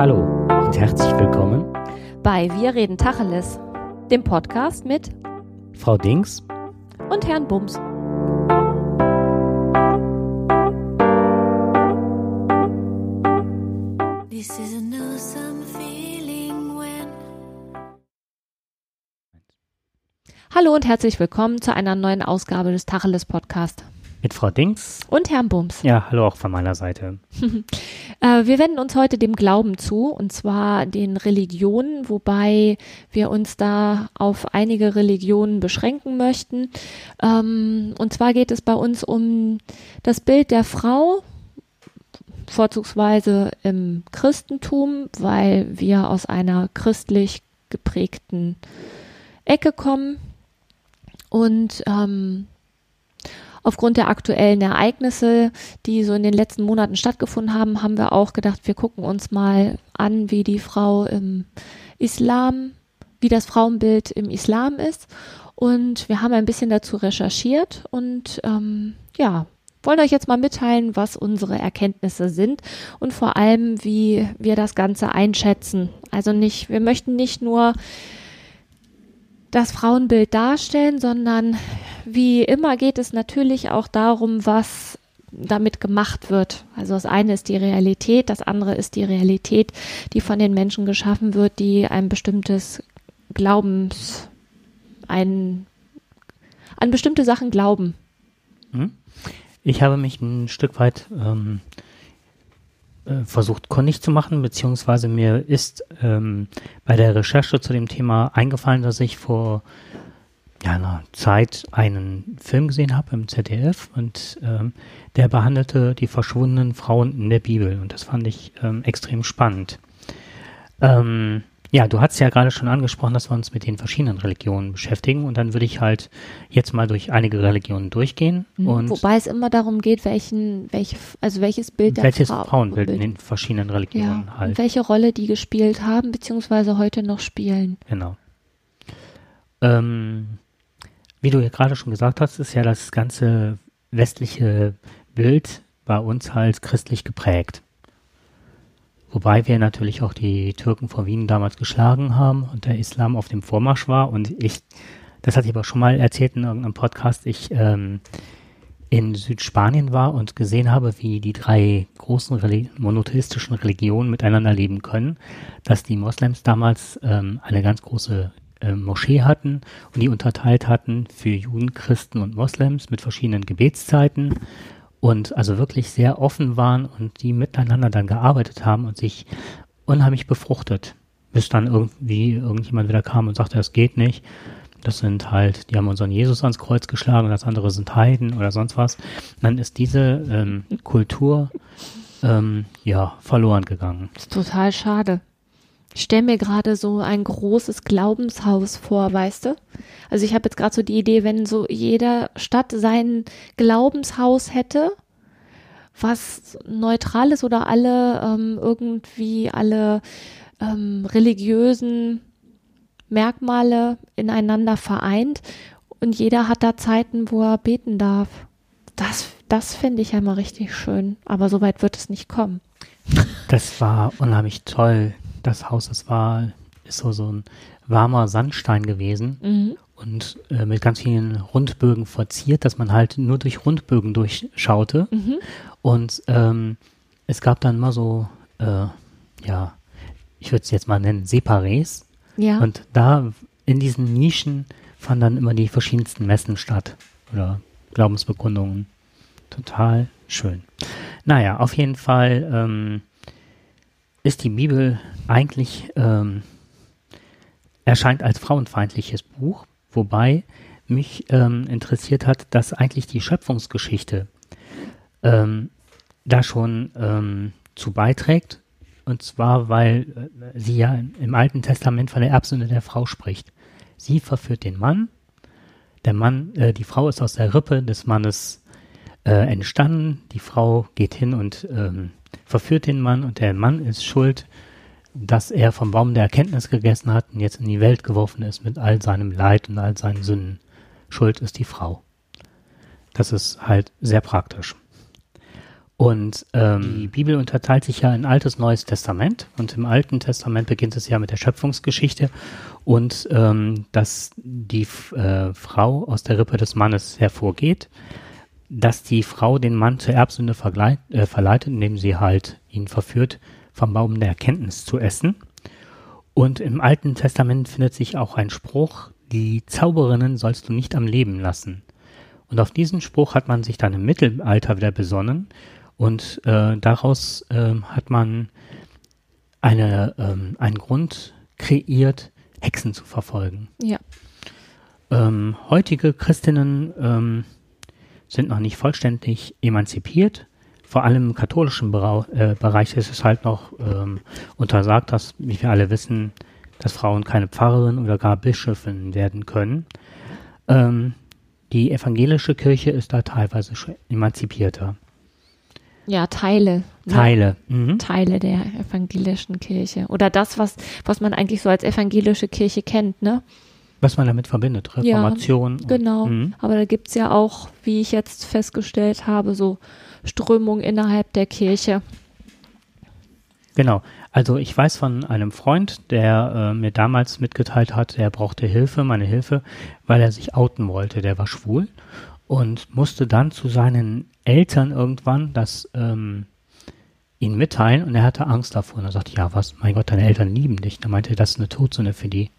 Hallo und herzlich willkommen bei Wir reden Tacheles, dem Podcast mit Frau Dings und Herrn Bums. Hallo und herzlich willkommen zu einer neuen Ausgabe des Tacheles Podcast. Mit Frau Dings. Und Herrn Bums. Ja, hallo auch von meiner Seite. äh, wir wenden uns heute dem Glauben zu, und zwar den Religionen, wobei wir uns da auf einige Religionen beschränken möchten. Ähm, und zwar geht es bei uns um das Bild der Frau, vorzugsweise im Christentum, weil wir aus einer christlich geprägten Ecke kommen. Und ähm, aufgrund der aktuellen Ereignisse, die so in den letzten Monaten stattgefunden haben, haben wir auch gedacht, wir gucken uns mal an, wie die Frau im Islam, wie das Frauenbild im Islam ist. Und wir haben ein bisschen dazu recherchiert und ähm, ja, wollen euch jetzt mal mitteilen, was unsere Erkenntnisse sind und vor allem, wie wir das Ganze einschätzen. Also nicht, wir möchten nicht nur das Frauenbild darstellen, sondern wie immer geht es natürlich auch darum, was damit gemacht wird. Also das eine ist die Realität, das andere ist die Realität, die von den Menschen geschaffen wird, die ein bestimmtes Glaubens, ein, an bestimmte Sachen glauben. Hm? Ich habe mich ein Stück weit ähm, äh, versucht kundig zu machen, beziehungsweise mir ist ähm, bei der Recherche zu dem Thema eingefallen, dass ich vor ja, einer Zeit einen Film gesehen habe im ZDF und ähm, der behandelte die verschwundenen Frauen in der Bibel und das fand ich ähm, extrem spannend. Ähm, ja, du hast ja gerade schon angesprochen, dass wir uns mit den verschiedenen Religionen beschäftigen und dann würde ich halt jetzt mal durch einige Religionen durchgehen. Mhm, und Wobei es immer darum geht, welchen, welche, also welches Bild der welches Frau, Frauenbild Bild. in den verschiedenen Religionen ja, halt. und welche Rolle die gespielt haben, beziehungsweise heute noch spielen. Genau. Ähm, wie du ja gerade schon gesagt hast, ist ja das ganze westliche Bild bei uns halt christlich geprägt. Wobei wir natürlich auch die Türken vor Wien damals geschlagen haben und der Islam auf dem Vormarsch war. Und ich, das hatte ich aber schon mal erzählt in irgendeinem Podcast, ich ähm, in Südspanien war und gesehen habe, wie die drei großen Reli monotheistischen Religionen miteinander leben können, dass die Moslems damals ähm, eine ganz große äh, Moschee hatten und die unterteilt hatten für Juden, Christen und Moslems mit verschiedenen Gebetszeiten und also wirklich sehr offen waren und die miteinander dann gearbeitet haben und sich unheimlich befruchtet, bis dann irgendwie irgendjemand wieder kam und sagte, das geht nicht. Das sind halt, die haben unseren Jesus ans Kreuz geschlagen und das andere sind Heiden oder sonst was. Und dann ist diese ähm, Kultur ähm, ja verloren gegangen. Das ist total schade. Ich stelle mir gerade so ein großes Glaubenshaus vor, weißt du? Also ich habe jetzt gerade so die Idee, wenn so jeder Stadt sein Glaubenshaus hätte, was neutral ist oder alle ähm, irgendwie alle ähm, religiösen Merkmale ineinander vereint und jeder hat da Zeiten, wo er beten darf. Das, das finde ich ja mal richtig schön, aber so weit wird es nicht kommen. Das war unheimlich toll, das Haus. Es war, ist so, so ein warmer Sandstein gewesen Mhm. und äh, mit ganz vielen Rundbögen verziert, dass man halt nur durch Rundbögen durchschaute. Mhm. Und ähm, es gab dann mal so, äh, ja, ich würde es jetzt mal nennen, Separés. Ja. Und da in diesen Nischen fanden dann immer die verschiedensten Messen statt oder Glaubensbekundungen. Total schön. Naja, auf jeden Fall ähm, ist die Bibel eigentlich ähm, erscheint als frauenfeindliches Buch, wobei mich ähm, interessiert hat, dass eigentlich die Schöpfungsgeschichte ähm, da schon ähm, zu beiträgt. Und zwar, weil äh, sie ja im Alten Testament von der Erbsünde der Frau spricht. Sie verführt den Mann. Der Mann, äh, die Frau ist aus der Rippe des Mannes äh, entstanden. Die Frau geht hin und ähm, verführt den Mann und der Mann ist schuld, dass er vom Baum der Erkenntnis gegessen hat und jetzt in die Welt geworfen ist mit all seinem Leid und all seinen Sünden. Schuld ist die Frau. Das ist halt sehr praktisch. Und ähm, die Bibel unterteilt sich ja in Altes, Neues Testament. Und im Alten Testament beginnt es ja mit der Schöpfungsgeschichte und ähm, dass die äh, Frau aus der Rippe des Mannes hervorgeht, dass die Frau den Mann zur Erbsünde äh, verleitet, indem sie halt ihn verführt, vom Baum der Erkenntnis zu essen. Und im Alten Testament findet sich auch ein Spruch, die Zauberinnen sollst du nicht am Leben lassen. Und auf diesen Spruch hat man sich dann im Mittelalter wieder besonnen und äh, daraus äh, hat man eine, ähm, einen Grund kreiert, Hexen zu verfolgen. Ja. Ähm, heutige Christinnen ähm, sind noch nicht vollständig emanzipiert. Vor allem im katholischen Berau äh, Bereich ist es halt noch ähm, untersagt, dass, wie wir alle wissen, dass Frauen keine Pfarrerin oder gar Bischöfin werden können. Ähm, die evangelische Kirche ist da teilweise schon emanzipierter. Ja, Teile. Ne? Teile. Mhm. Teile der evangelischen Kirche. Oder das, was, was man eigentlich so als evangelische Kirche kennt, ne? Was man damit verbindet, Reformation. Ja, genau. Und, mhm. Aber da gibt es ja auch, wie ich jetzt festgestellt habe, so Strömungen innerhalb der Kirche. Genau. Also ich weiß von einem Freund, der äh, mir damals mitgeteilt hat, er brauchte Hilfe, meine Hilfe, weil er sich outen wollte. Der war schwul und musste dann zu seinen Eltern irgendwann das ähm, ihn mitteilen und er hatte Angst davor. Und er sagte, ja, was, mein Gott, deine Eltern lieben dich. Da meinte er, das ist eine Todsünde für die.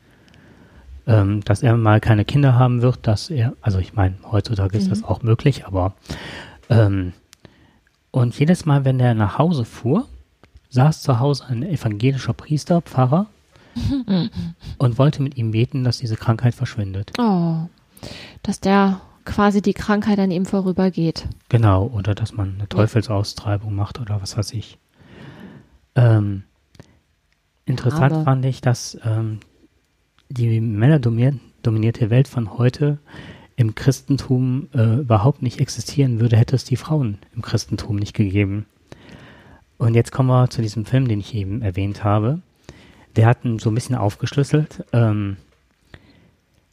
Ähm, dass er mal keine Kinder haben wird, dass er, also ich meine, heutzutage ist mhm. das auch möglich, aber ähm, und jedes Mal, wenn er nach Hause fuhr, saß zu Hause ein evangelischer Priester, Pfarrer, und wollte mit ihm beten, dass diese Krankheit verschwindet. Oh, dass der quasi die Krankheit an ihm vorübergeht. Genau, oder dass man eine Teufelsaustreibung macht oder was weiß ich. Ähm, interessant Aber. fand ich, dass ähm, die männerdominierte Welt von heute im Christentum äh, überhaupt nicht existieren würde, hätte es die Frauen im Christentum nicht gegeben. Und jetzt kommen wir zu diesem Film, den ich eben erwähnt habe. Der hat ihn so ein bisschen aufgeschlüsselt. Ähm,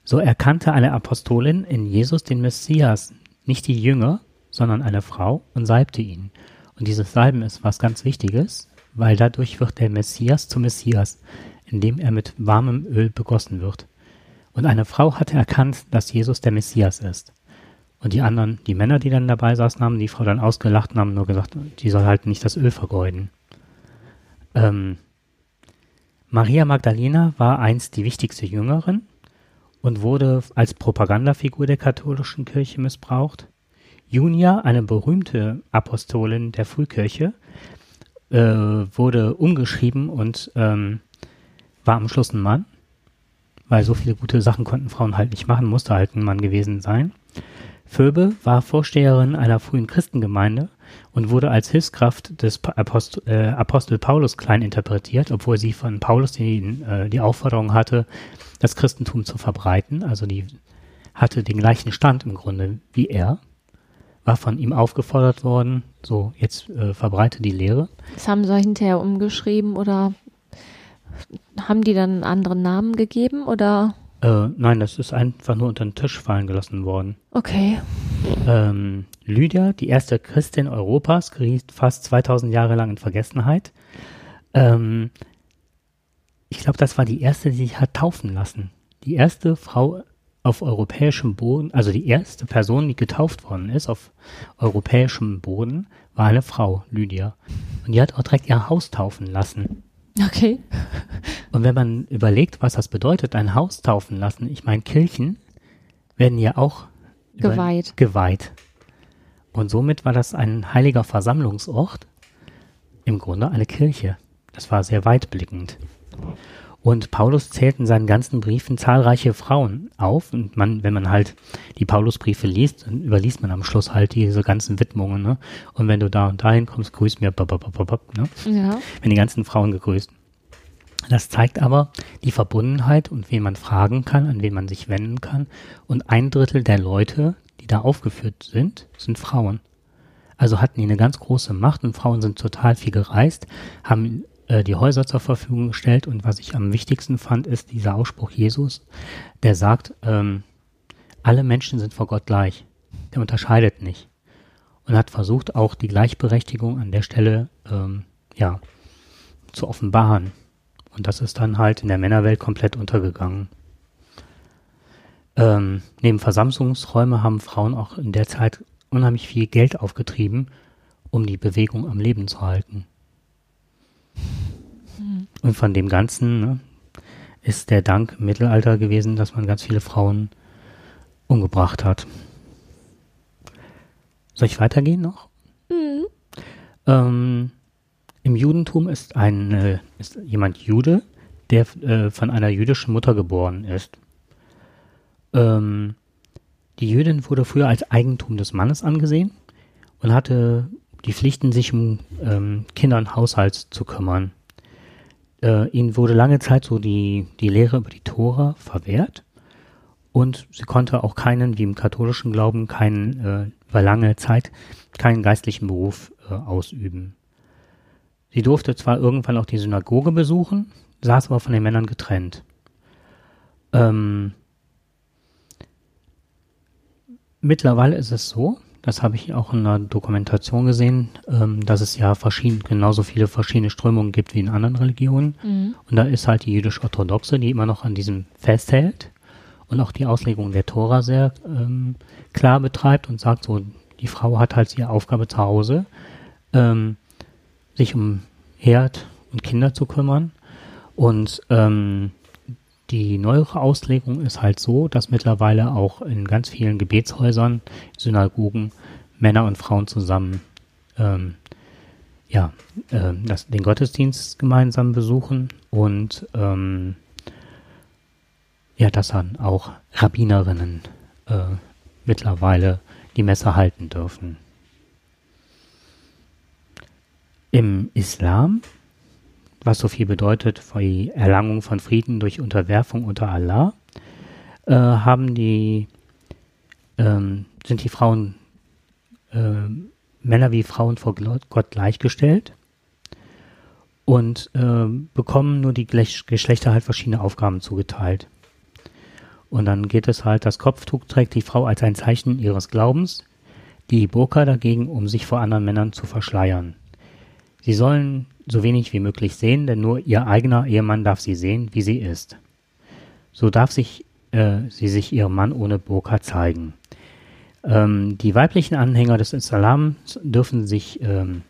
so erkannte eine Apostolin in Jesus den Messias, nicht die Jünger, sondern eine Frau und salbte ihn. Und dieses Salben ist was ganz Wichtiges, weil dadurch wird der Messias zum Messias, indem er mit warmem Öl begossen wird. Und eine Frau hatte erkannt, dass Jesus der Messias ist. Und die anderen, die Männer, die dann dabei saßen, haben die Frau dann ausgelacht und haben nur gesagt, die soll halt nicht das Öl vergeuden. Ähm, Maria Magdalena war einst die wichtigste Jüngerin und wurde als Propagandafigur der katholischen Kirche missbraucht. Junia, eine berühmte Apostolin der Frühkirche, äh, wurde umgeschrieben und ähm, war am Schluss ein Mann, weil so viele gute Sachen konnten Frauen halt nicht machen, musste halt ein Mann gewesen sein. Phoebe war Vorsteherin einer frühen Christengemeinde und wurde als Hilfskraft des Apostel, äh, Apostel Paulus klein interpretiert, obwohl sie von Paulus die, äh, die Aufforderung hatte, das Christentum zu verbreiten. Also die hatte den gleichen Stand im Grunde wie er, war von ihm aufgefordert worden, so jetzt äh, verbreite die Lehre. Das haben sie hinterher umgeschrieben oder haben die dann einen anderen Namen gegeben oder? Äh, nein, das ist einfach nur unter den Tisch fallen gelassen worden. Okay. Ähm, Lydia, die erste Christin Europas, geriet fast 2000 Jahre lang in Vergessenheit. Ähm, ich glaube, das war die erste, die sich hat taufen lassen. Die erste Frau auf europäischem Boden, also die erste Person, die getauft worden ist auf europäischem Boden, war eine Frau, Lydia. Und die hat auch direkt ihr Haus taufen lassen. Okay. Und wenn man überlegt, was das bedeutet, ein Haus taufen lassen, ich meine, Kirchen werden ja auch geweiht. geweiht. Und somit war das ein heiliger Versammlungsort, im Grunde eine Kirche. Das war sehr weitblickend. Und Paulus zählt in seinen ganzen Briefen zahlreiche Frauen auf. Und man, wenn man halt die Paulusbriefe liest, dann überliest man am Schluss halt diese ganzen Widmungen. Ne? Und wenn du da und dahin kommst, grüß mir. Ne? Ja. Wenn die ganzen Frauen gegrüßt. Das zeigt aber die Verbundenheit und wen man fragen kann, an wen man sich wenden kann. Und ein Drittel der Leute, die da aufgeführt sind, sind Frauen. Also hatten die eine ganz große Macht und Frauen sind total viel gereist, haben äh, die Häuser zur Verfügung gestellt und was ich am wichtigsten fand, ist dieser Ausspruch Jesus, der sagt, ähm, alle Menschen sind vor Gott gleich. Der unterscheidet nicht. und hat versucht, auch die Gleichberechtigung an der Stelle ähm, ja, zu offenbaren. Und das ist dann halt in der Männerwelt komplett untergegangen. Ähm, neben Versammlungsräume haben Frauen auch in der Zeit unheimlich viel Geld aufgetrieben, um die Bewegung am Leben zu halten. Mhm. Und von dem Ganzen ne, ist der Dank im Mittelalter gewesen, dass man ganz viele Frauen umgebracht hat. Soll ich weitergehen noch? Mhm. Ähm, Im Judentum ist, ein, äh, ist jemand Jude, der äh, von einer jüdischen Mutter geboren ist. Ähm, die Jüdin wurde früher als Eigentum des Mannes angesehen und hatte die Pflichten, sich um ähm, Kinder und Haushalt zu kümmern. Äh, ihnen wurde lange Zeit so die, die Lehre über die Tora verwehrt und sie konnte auch keinen, wie im katholischen Glauben, keinen, äh, über lange Zeit keinen geistlichen Beruf äh, ausüben. Sie durfte zwar irgendwann auch die Synagoge besuchen, saß aber von den Männern getrennt. Ähm, mittlerweile ist es so, das habe ich auch in einer Dokumentation gesehen, ähm, dass es ja verschieden, genauso viele verschiedene Strömungen gibt wie in anderen Religionen. Mhm. Und da ist halt die jüdisch-orthodoxe, die immer noch an diesem festhält und auch die Auslegung der Tora sehr ähm, klar betreibt und sagt so, die Frau hat halt ihre Aufgabe zu Hause, ähm, sich um Herd und Kinder zu kümmern. Und ähm, die neuere Auslegung ist halt so, dass mittlerweile auch in ganz vielen Gebetshäusern, Synagogen, Männer und Frauen zusammen ähm, ja, äh, das, den Gottesdienst gemeinsam besuchen und ähm, ja, dass dann auch Rabbinerinnen äh, mittlerweile die Messe halten dürfen. Im Islam was so viel bedeutet, die Erlangung von Frieden durch Unterwerfung unter Allah, äh, haben die, ähm, sind die Frauen, äh, Männer wie Frauen vor Gott gleichgestellt und äh, bekommen nur die Geschlechter halt verschiedene Aufgaben zugeteilt. Und dann geht es halt, das Kopftuch trägt die Frau als ein Zeichen ihres Glaubens, die Burka dagegen, um sich vor anderen Männern zu verschleiern. Sie sollen so wenig wie möglich sehen, denn nur ihr eigener Ehemann darf sie sehen, wie sie ist. So darf sich, äh, sie sich ihrem Mann ohne Burka zeigen. Ähm, die weiblichen Anhänger des Islams dürfen sich ähm,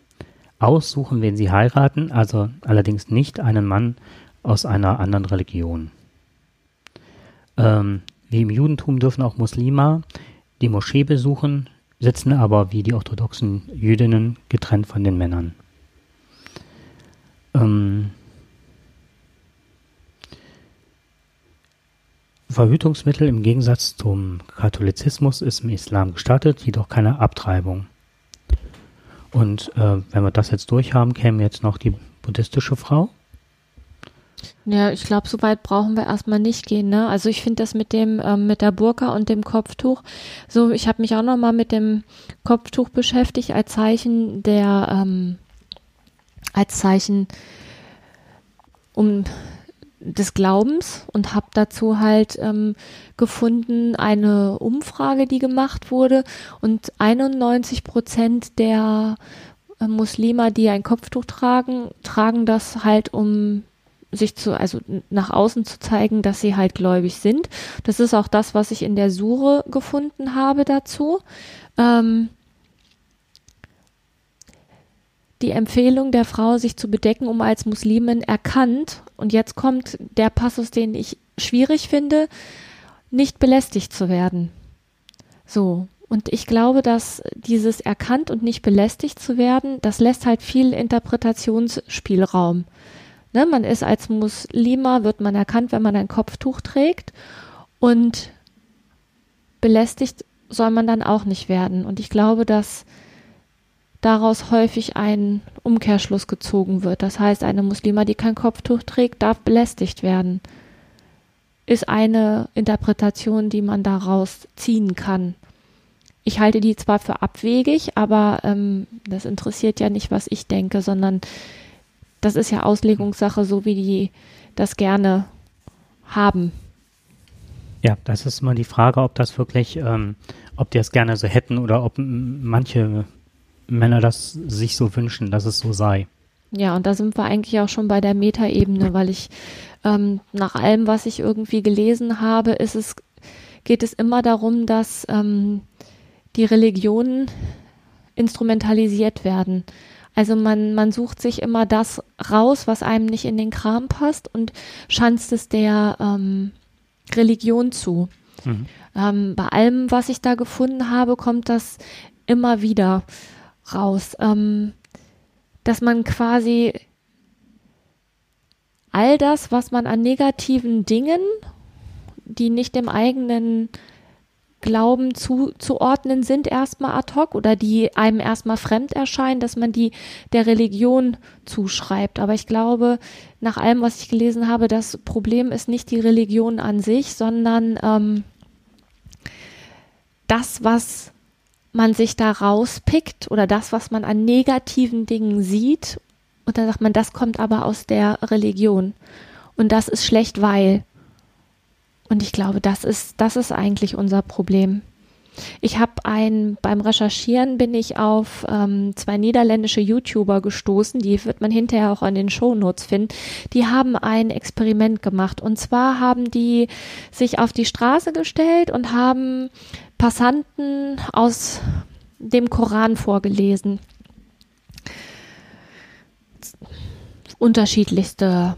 aussuchen, wen sie heiraten, also allerdings nicht einen Mann aus einer anderen Religion. Ähm, wie im Judentum dürfen auch Muslime die Moschee besuchen, sitzen aber wie die orthodoxen Jüdinnen getrennt von den Männern. Ähm, Verhütungsmittel im Gegensatz zum Katholizismus ist im Islam gestattet, jedoch keine Abtreibung. Und äh, wenn wir das jetzt durchhaben, käme jetzt noch die buddhistische Frau. Ja, ich glaube, so weit brauchen wir erstmal nicht gehen. Ne? Also ich finde das mit dem ähm, mit der Burka und dem Kopftuch. So, ich habe mich auch noch mal mit dem Kopftuch beschäftigt als Zeichen der ähm, als Zeichen um des Glaubens und habe dazu halt ähm, gefunden eine Umfrage, die gemacht wurde und 91 Prozent der äh, Muslime, die ein Kopftuch tragen, tragen das halt um sich zu, also nach außen zu zeigen, dass sie halt gläubig sind. Das ist auch das, was ich in der Sure gefunden habe dazu. Ähm, die Empfehlung der Frau, sich zu bedecken, um als Muslimin erkannt, und jetzt kommt der Passus, den ich schwierig finde, nicht belästigt zu werden. So. Und ich glaube, dass dieses erkannt und nicht belästigt zu werden, das lässt halt viel Interpretationsspielraum. Ne, man ist als Muslima, wird man erkannt, wenn man ein Kopftuch trägt und belästigt soll man dann auch nicht werden. Und ich glaube, dass daraus häufig ein Umkehrschluss gezogen wird. Das heißt, eine Muslima, die kein Kopftuch trägt, darf belästigt werden. Ist eine Interpretation, die man daraus ziehen kann. Ich halte die zwar für abwegig, aber ähm, das interessiert ja nicht, was ich denke, sondern das ist ja Auslegungssache, so wie die das gerne haben. Ja, das ist immer die Frage, ob das wirklich, ähm, ob die es gerne so hätten oder ob manche Männer das sich so wünschen, dass es so sei. Ja, und da sind wir eigentlich auch schon bei der Metaebene, weil ich ähm, nach allem, was ich irgendwie gelesen habe, ist es, geht es immer darum, dass ähm, die Religionen instrumentalisiert werden. Also man, man sucht sich immer das raus, was einem nicht in den Kram passt und schanzt es der ähm, Religion zu. Mhm. Ähm, bei allem, was ich da gefunden habe, kommt das immer wieder raus, ähm, dass man quasi all das, was man an negativen Dingen, die nicht dem eigenen Glauben zuzuordnen sind, erstmal ad hoc oder die einem erstmal fremd erscheinen, dass man die der Religion zuschreibt. Aber ich glaube, nach allem, was ich gelesen habe, das Problem ist nicht die Religion an sich, sondern ähm, das, was man sich da rauspickt oder das, was man an negativen Dingen sieht. Und dann sagt man, das kommt aber aus der Religion. Und das ist schlecht, weil. Und ich glaube, das ist, das ist eigentlich unser Problem. Ich habe ein, beim Recherchieren bin ich auf ähm, zwei niederländische YouTuber gestoßen, die wird man hinterher auch an den Shownotes finden. Die haben ein Experiment gemacht. Und zwar haben die sich auf die Straße gestellt und haben Passanten aus dem Koran vorgelesen. Unterschiedlichste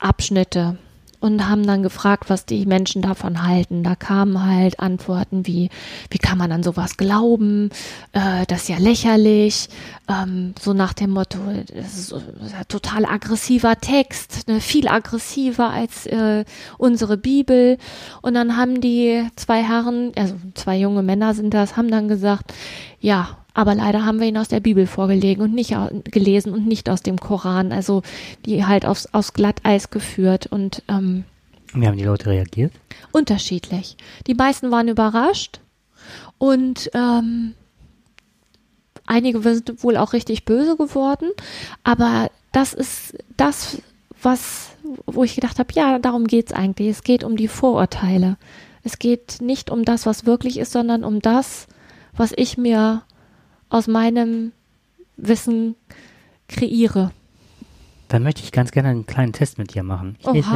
Abschnitte und haben dann gefragt, was die Menschen davon halten. Da kamen halt Antworten wie, wie kann man an sowas glauben? Äh, das ist ja lächerlich. Ähm, so nach dem Motto, das ist total aggressiver Text, ne? viel aggressiver als äh, unsere Bibel. Und dann haben die zwei Herren, also zwei junge Männer sind das, haben dann gesagt, ja, aber leider haben wir ihn aus der Bibel vorgelegen und nicht gelesen und nicht aus dem Koran. Also die halt aufs, aufs Glatteis geführt und ähm, wie haben die Leute reagiert? Unterschiedlich. Die meisten waren überrascht und ähm, einige sind wohl auch richtig böse geworden. Aber das ist das, was, wo ich gedacht habe, ja, darum geht es eigentlich. Es geht um die Vorurteile. Es geht nicht um das, was wirklich ist, sondern um das, was ich mir aus meinem Wissen kreiere. Dann möchte ich ganz gerne einen kleinen Test mit dir machen. Ich, lese,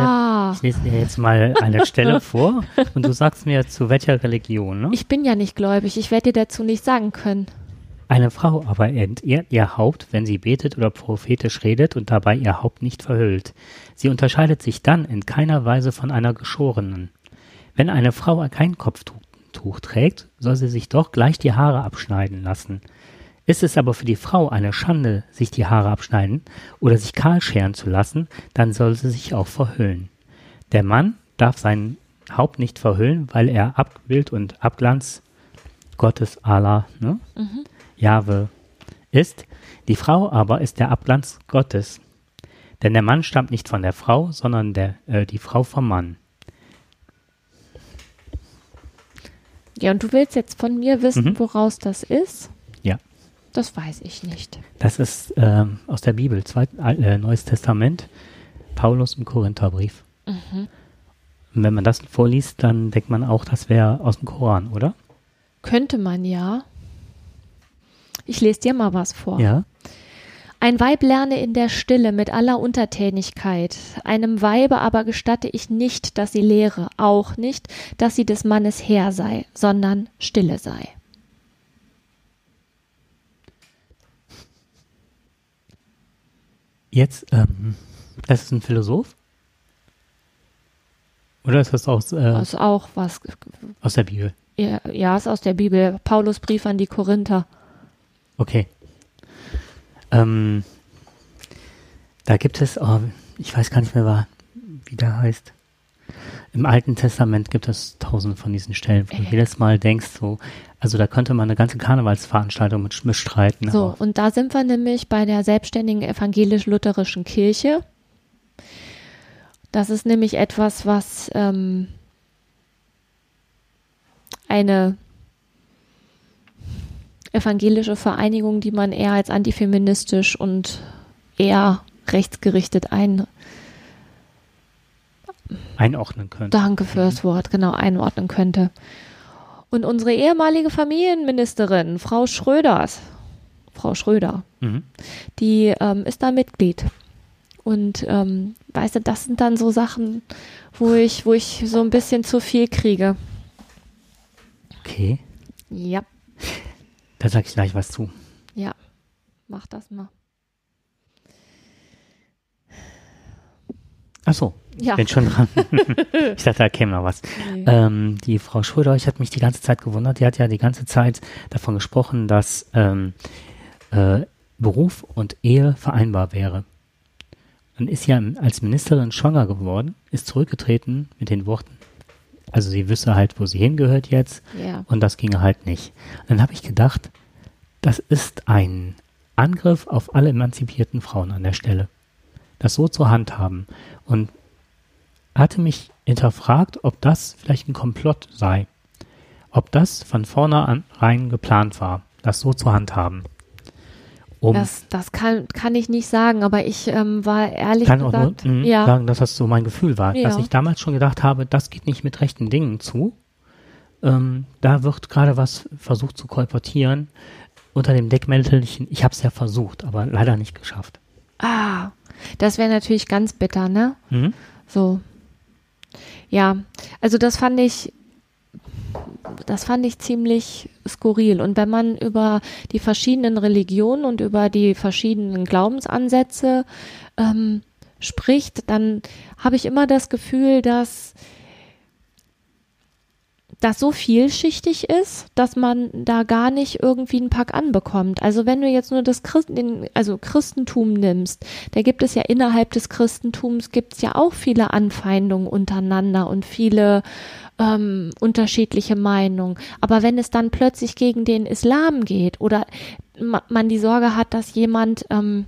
ich lese, dir jetzt mal eine Stelle vor und du sagst mir, zu welcher Religion. Ne? Ich bin ja nicht gläubig, ich werde dir dazu nicht sagen können. Eine Frau aber entehrt ihr Haupt, wenn sie betet oder prophetisch redet und dabei ihr Haupt nicht verhüllt. Sie unterscheidet sich dann in keiner Weise von einer Geschorenen. Wenn eine Frau kein Kopftuch trägt, soll sie sich doch gleich die Haare abschneiden lassen. Ist es aber für die Frau eine Schande, sich die Haare abschneiden oder sich kahl scheren zu lassen, dann soll sie sich auch verhüllen. Der Mann darf sein Haupt nicht verhüllen, weil er Abbild und Abglanz Gottes Allah, ne? Mhm. Jahwe ist. Die Frau aber ist der Abglanz Gottes. Denn der Mann stammt nicht von der Frau, sondern der, äh, die Frau vom Mann. Ja, und du willst jetzt von mir wissen, mhm. woraus das ist? Das weiß ich nicht. Das ist ähm, aus der Bibel, Zweit, äh, Neues Testament, Paulus im Korintherbrief. Mhm. Und wenn man das vorliest, dann denkt man auch, das wäre aus dem Koran, oder? Könnte man ja. Ich lese dir mal was vor. Ja. Ein Weib lerne in der Stille mit aller Untertänigkeit. Einem Weibe aber gestatte ich nicht, dass sie lehre, auch nicht, dass sie des Mannes Herr sei, sondern stille sei. Jetzt, ähm, das ist ein Philosoph? Oder ist das aus, äh, ist auch was aus der Bibel? Ja, ja, ist aus der Bibel. Paulus Brief an die Korinther. Okay. Ähm, da gibt es, oh, ich weiß gar nicht mehr, wie der heißt. Im Alten Testament gibt es tausende von diesen Stellen, wo du jedes Mal denkst, so, also da könnte man eine ganze Karnevalsveranstaltung mit bestreiten. So, und da sind wir nämlich bei der selbstständigen evangelisch-lutherischen Kirche. Das ist nämlich etwas, was ähm, eine evangelische Vereinigung, die man eher als antifeministisch und eher rechtsgerichtet ein, einordnen könnte. Danke fürs Wort, genau, einordnen könnte. Und unsere ehemalige Familienministerin, Frau Schröders, Frau Schröder. Mhm. Die ähm, ist da Mitglied. Und ähm, weißt du, das sind dann so Sachen, wo ich, wo ich so ein bisschen zu viel kriege. Okay. Ja, Da sag ich gleich was zu. ja. Mach das mal. Ach so, Ja. bin schon dran. ich dachte, da käme noch was. Nee. Ähm, die Frau Schröder, ich hatte mich die ganze Zeit gewundert, die hat ja die ganze Zeit davon gesprochen, dass ähm, äh, Beruf und Ehe vereinbar wäre. Dann ist ja als Ministerin schwanger geworden, ist zurückgetreten mit den Worten, also sie wüsste halt, wo sie hingehört jetzt ja. und das ginge halt nicht. Dann habe ich gedacht, das ist ein Angriff auf alle emanzipierten Frauen an der Stelle. Das so zu handhaben. Und hatte mich hinterfragt, ob das vielleicht ein Komplott sei. Ob das von vornherein geplant war, das so zu handhaben. Um Das, das kann, kann ich nicht sagen, aber ich ähm, war ehrlich kann auch nur gesagt, mh, ja, sagen, dass das so mein Gefühl war. Dass Ja. ich damals schon gedacht habe, das geht nicht mit rechten Dingen zu. Ähm, da wird gerade was versucht zu kolportieren unter dem Deckmäntelchen. Ich habe es ja versucht, aber leider nicht geschafft. ah, das wäre natürlich ganz bitter, ne? Mhm. So. Ja, also das fand ich, das fand ich ziemlich skurril. Und wenn man über die verschiedenen Religionen und über die verschiedenen Glaubensansätze ähm, spricht, dann habe ich immer das Gefühl, dass das so vielschichtig ist, dass man da gar nicht irgendwie einen Pack anbekommt. Also wenn du jetzt nur das Christen, also Christentum nimmst, da gibt es ja innerhalb des Christentums gibt es ja auch viele Anfeindungen untereinander und viele ähm, unterschiedliche Meinungen. Aber wenn es dann plötzlich gegen den Islam geht oder ma man die Sorge hat, dass jemand ähm,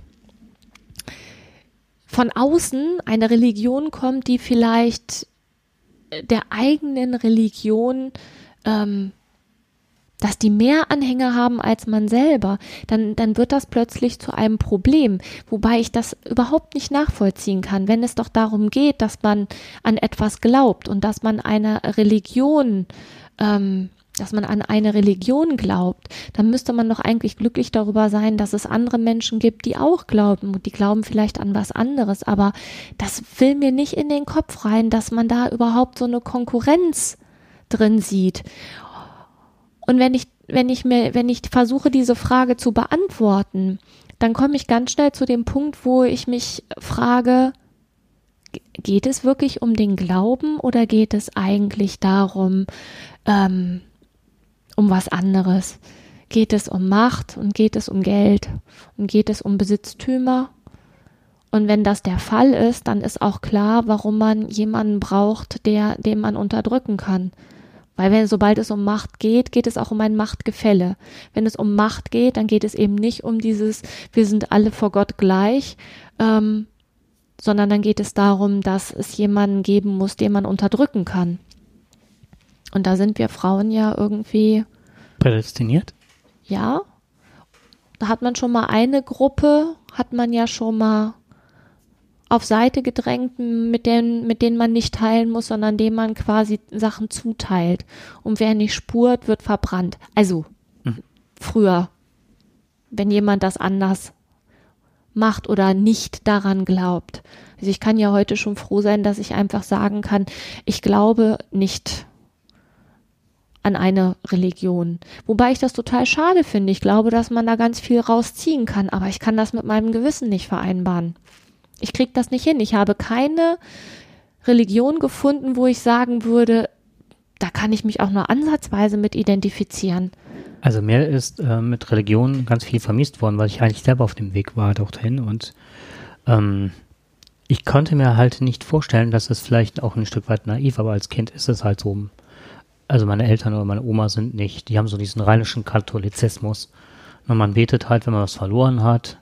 von außen eine Religion kommt, die vielleicht der eigenen Religion, ähm, dass die mehr Anhänger haben als man selber, dann, dann wird das plötzlich zu einem Problem. Wobei ich das überhaupt nicht nachvollziehen kann, wenn es doch darum geht, dass man an etwas glaubt und dass man einer Religion, ähm, dass man an eine Religion glaubt, dann müsste man doch eigentlich glücklich darüber sein, dass es andere Menschen gibt, die auch glauben und die glauben vielleicht an was anderes. Aber das will mir nicht in den Kopf rein, dass man da überhaupt so eine Konkurrenz drin sieht. Und wenn ich, wenn ich mir, wenn ich versuche, diese Frage zu beantworten, dann komme ich ganz schnell zu dem Punkt, wo ich mich frage, geht es wirklich um den Glauben oder geht es eigentlich darum, ähm, um was anderes? Geht es um Macht und geht es um Geld und geht es um Besitztümer? Und wenn das der Fall ist, dann ist auch klar, warum man jemanden braucht, der, den man unterdrücken kann. Weil wenn, sobald es um Macht geht, geht es auch um ein Machtgefälle. Wenn es um Macht geht, dann geht es eben nicht um dieses, wir sind alle vor Gott gleich, ähm, sondern dann geht es darum, dass es jemanden geben muss, den man unterdrücken kann. Und da sind wir Frauen ja irgendwie, Prädestiniert? ja, da hat man schon mal eine Gruppe, hat man ja schon mal auf Seite gedrängt, mit denen, mit denen man nicht teilen muss, sondern denen man quasi Sachen zuteilt. Und wer nicht spurt, wird verbrannt. Also, Mhm. früher, wenn jemand das anders macht oder nicht daran glaubt. Also ich kann ja heute schon froh sein, dass ich einfach sagen kann, ich glaube nicht an eine Religion. Wobei ich das total schade finde. Ich glaube, dass man da ganz viel rausziehen kann, aber ich kann das mit meinem Gewissen nicht vereinbaren. Ich krieg das nicht hin. Ich habe keine Religion gefunden, wo ich sagen würde, da kann ich mich auch nur ansatzweise mit identifizieren. Also mir ist äh, mit Religion ganz viel vermisst worden, weil ich eigentlich selber auf dem Weg war dorthin und ähm, ich konnte mir halt nicht vorstellen, dass es vielleicht auch ein Stück weit naiv, aber als Kind ist es halt so. Also meine Eltern oder meine Oma sind nicht, die haben so diesen rheinischen Katholizismus. Und man betet halt, wenn man was verloren hat.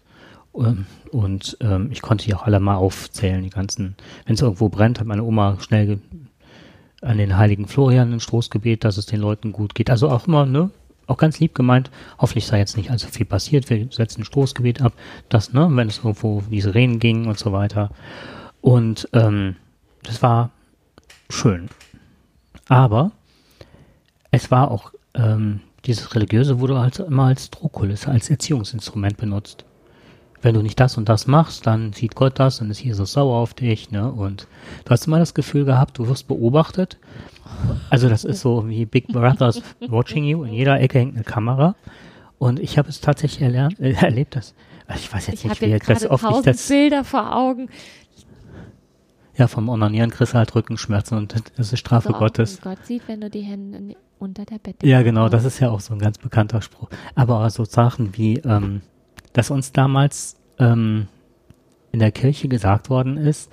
Ähm, Und ähm, ich konnte die auch alle mal aufzählen, die ganzen. Wenn es irgendwo brennt, hat meine Oma schnell an den heiligen Florian ein Stoßgebet, dass es den Leuten gut geht. Also auch immer, ne? Auch ganz lieb gemeint. Hoffentlich sei jetzt nicht allzu viel passiert. Wir setzen ein Stoßgebet ab. Das, ne? Wenn es irgendwo die Sirenen gingen und so weiter. Und ähm, das war schön. Aber es war auch ähm, dieses Religiöse wurde halt immer als Druckkulisse, als Erziehungsinstrument benutzt. Wenn du nicht das und das machst, dann sieht Gott das, dann ist Jesus sauer auf dich, ne? Und du hast immer das Gefühl gehabt, du wirst beobachtet. Also das ist so wie Big Brother's watching you. In jeder Ecke hängt eine Kamera. Und ich habe es tatsächlich erlernt, äh, erlebt, das. Also ich weiß jetzt Ich nicht, wie jetzt das oft ich das. Bilder vor Augen. Ja, vom Onanieren kriegst du halt Rückenschmerzen und das ist Strafe So auch Gottes. Gott sieht, wenn du die Hände unter der Bettdecke Ja, genau, das ist ja auch so ein ganz bekannter Spruch. Aber auch so Sachen wie, ähm, dass uns damals ähm, in der Kirche gesagt worden ist,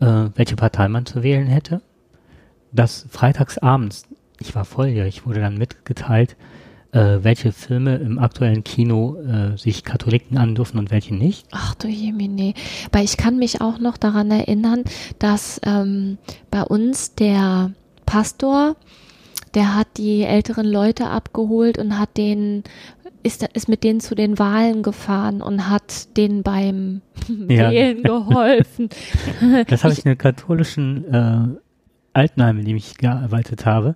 äh, welche Partei man zu wählen hätte. Dass freitags abends, ich war volljährig, wurde dann mitgeteilt, äh, welche Filme im aktuellen Kino äh, sich Katholiken andürfen und welche nicht. Ach du Jemine. Weil ich kann mich auch noch daran erinnern, dass ähm, bei uns der Pastor, der hat die älteren Leute abgeholt und hat denen ist, ist mit denen zu den Wahlen gefahren und hat denen beim Ja. Wählen geholfen. Das habe ich in der katholischen äh, Altenheim, in dem ich gearbeitet habe,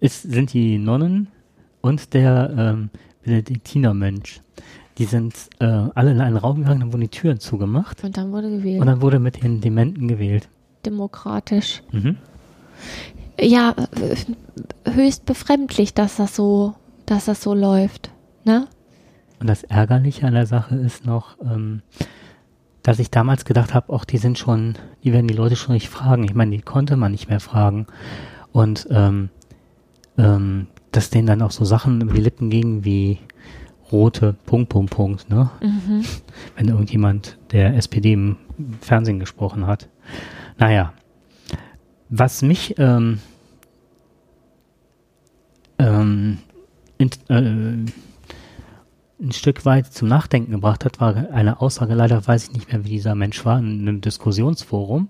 ist, sind die Nonnen und der ähm, Benediktinermönch. Die sind äh, alle in einen Raum gegangen, dann wurden die Türen zugemacht Und dann wurde gewählt. und dann wurde mit den Dementen gewählt. Demokratisch. Mhm. Ja, äh, höchst befremdlich, dass das so, dass das so läuft. Ne? Und das Ärgerliche an der Sache ist noch, ähm, dass ich damals gedacht habe, auch die sind schon, die werden die Leute schon nicht fragen. Ich meine, die konnte man nicht mehr fragen. Und ähm, ähm, dass denen dann auch so Sachen über die Lippen gingen wie rote Punkt, Punkt, Punkt, ne? Mhm. Wenn irgendjemand der SPD im Fernsehen gesprochen hat. Naja. Was mich ähm, ähm, in, äh, ein Stück weit zum Nachdenken gebracht hat, war eine Aussage, leider weiß ich nicht mehr, wie dieser Mensch war, in einem Diskussionsforum,